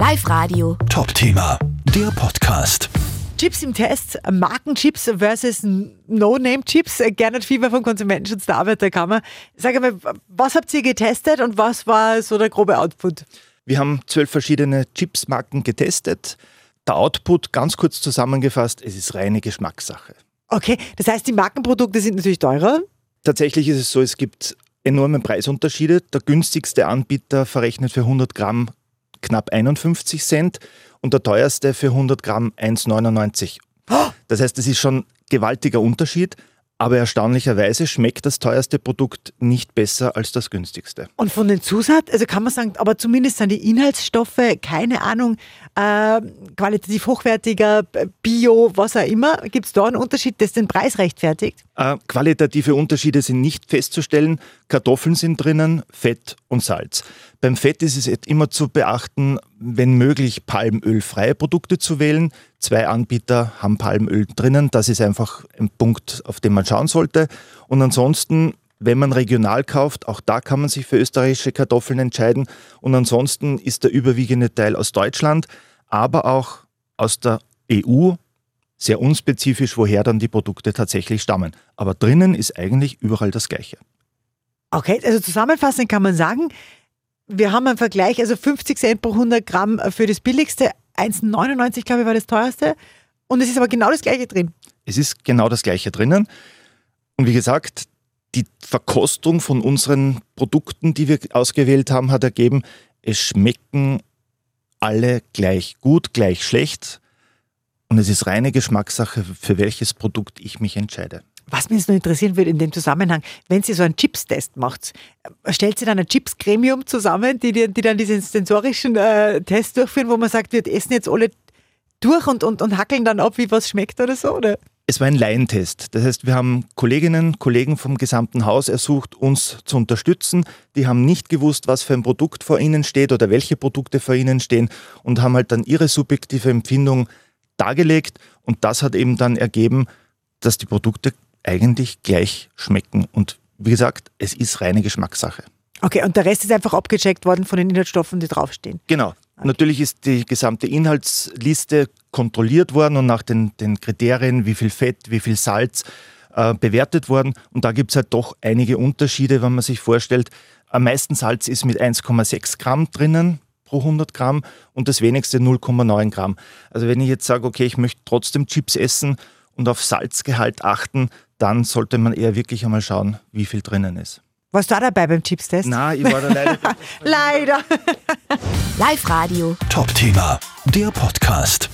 Live Radio. Top-Thema, der Podcast. Chips im Test, Markenchips versus No-Name-Chips, Gernot Fieber vom Konsumentenschutz der Arbeiterkammer. Sag mal, was habt ihr getestet und was war so der grobe Output? Wir haben zwölf verschiedene Chips-Marken getestet. Der Output, ganz kurz zusammengefasst, es ist reine Geschmackssache. Okay, das heißt, die Markenprodukte sind natürlich teurer. Tatsächlich ist es so, es gibt enorme Preisunterschiede. Der günstigste Anbieter verrechnet für 100 Gramm knapp 51 Cent und der teuerste für 100 Gramm 1,99. Das heißt, es ist schon gewaltiger Unterschied. Aber erstaunlicherweise schmeckt das teuerste Produkt nicht besser als das günstigste. Und von den Zusatz, also kann man sagen, aber zumindest sind die Inhaltsstoffe, keine Ahnung, äh, qualitativ hochwertiger, bio, was auch immer. Gibt es da einen Unterschied, das den Preis rechtfertigt? Äh, qualitative Unterschiede sind nicht festzustellen. Kartoffeln sind drinnen, Fett und Salz. Beim Fett ist es immer zu beachten, wenn möglich palmölfreie Produkte zu wählen. Zwei Anbieter haben Palmöl drinnen. Das ist einfach ein Punkt, auf den man schauen sollte. Und ansonsten, wenn man regional kauft, auch da kann man sich für österreichische Kartoffeln entscheiden. Und ansonsten ist der überwiegende Teil aus Deutschland, aber auch aus der EU, sehr unspezifisch, woher dann die Produkte tatsächlich stammen. Aber drinnen ist eigentlich überall das Gleiche. Okay, also zusammenfassend kann man sagen, wir haben einen Vergleich, also 50 Cent pro 100 Gramm für das billigste, 1,99 glaube ich war das teuerste. Und es ist aber genau das gleiche drin. Es ist genau das gleiche drinnen. Und wie gesagt, die Verkostung von unseren Produkten, die wir ausgewählt haben, hat ergeben, es schmecken alle gleich gut, gleich schlecht. Und es ist reine Geschmackssache, für welches Produkt ich mich entscheide. Was mich jetzt noch interessieren würde in dem Zusammenhang, wenn Sie so einen Chips-Test macht, stellt Sie dann ein Chips-Gremium zusammen, die, die, dann diesen sensorischen äh, Test durchführen, wo man sagt, wir essen jetzt alle durch und, und, und hackeln dann ab, wie was schmeckt oder so? Oder? Es war ein Laientest. Das heißt, wir haben Kolleginnen, Kollegen vom gesamten Haus ersucht, uns zu unterstützen. Die haben nicht gewusst, was für ein Produkt vor ihnen steht oder welche Produkte vor ihnen stehen und haben halt dann ihre subjektive Empfindung dargelegt. Und das hat eben dann ergeben, dass die Produkte eigentlich gleich schmecken. Und wie gesagt, es ist reine Geschmackssache. Okay, und der Rest ist einfach abgecheckt worden von den Inhaltsstoffen, die draufstehen. Genau. Okay. Natürlich ist die gesamte Inhaltsliste kontrolliert worden und nach den, den Kriterien, wie viel Fett, wie viel Salz, äh, bewertet worden. Und da gibt es halt doch einige Unterschiede, wenn man sich vorstellt. Am meisten Salz ist mit 1,6 Gramm drinnen pro 100 Gramm und das wenigste 0,9 Gramm. Also wenn ich jetzt sage, okay, ich möchte trotzdem Chips essen und auf Salzgehalt achten, dann sollte man eher wirklich einmal schauen, wie viel drinnen ist. Warst du auch dabei beim Chips-Test? Nein, ich war da leider. leider. Live Radio. Top-Thema, der Podcast.